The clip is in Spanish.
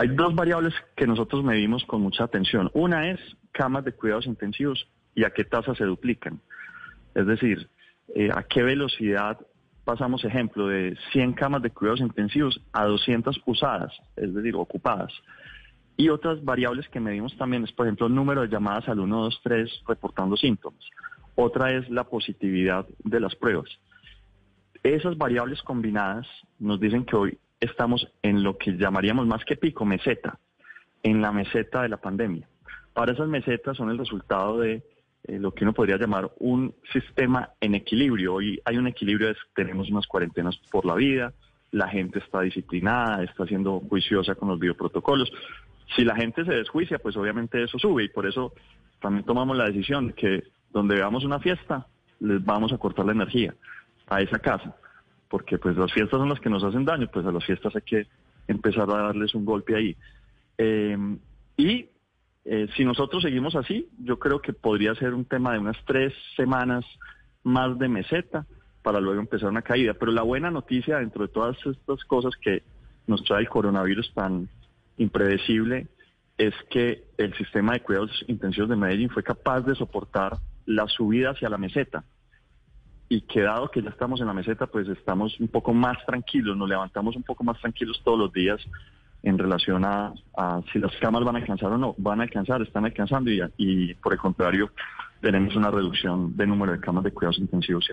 Hay dos variables que nosotros medimos con mucha atención. Una es camas de cuidados intensivos y a qué tasa se duplican. Es decir, eh, a qué velocidad pasamos, ejemplo, de 100 camas de cuidados intensivos a 200 usadas, es decir, ocupadas. Y otras variables que medimos también es, por ejemplo, el número de llamadas al 123 reportando síntomas. Otra es la positividad de las pruebas. Esas variables combinadas nos dicen que hoy estamos en lo que llamaríamos más que pico, meseta, en la meseta de la pandemia. Ahora esas mesetas son el resultado de eh, lo que uno podría llamar un sistema en equilibrio. Hoy hay un equilibrio, tenemos unas cuarentenas por la vida, la gente está disciplinada, está siendo juiciosa con los bioprotocolos. Si la gente se desjuicia, pues obviamente eso sube y por eso también tomamos la decisión que donde veamos una fiesta, les vamos a cortar la energía a esa casa, porque pues las fiestas son las que nos hacen daño, pues a las fiestas hay que empezar a darles un golpe ahí. Eh, y eh, si nosotros seguimos así, yo creo que podría ser un tema de unas tres semanas más de meseta para luego empezar una caída. Pero la buena noticia dentro de todas estas cosas que nos trae el coronavirus tan impredecible es que el sistema de cuidados intensivos de Medellín fue capaz de soportar la subida hacia la meseta. Y que dado que ya estamos en la meseta, pues estamos un poco más tranquilos, nos levantamos un poco más tranquilos todos los días en relación a, si las camas van a alcanzar o no. Van a alcanzar, están alcanzando y, y por el contrario tenemos una reducción de número de camas de cuidados intensivos.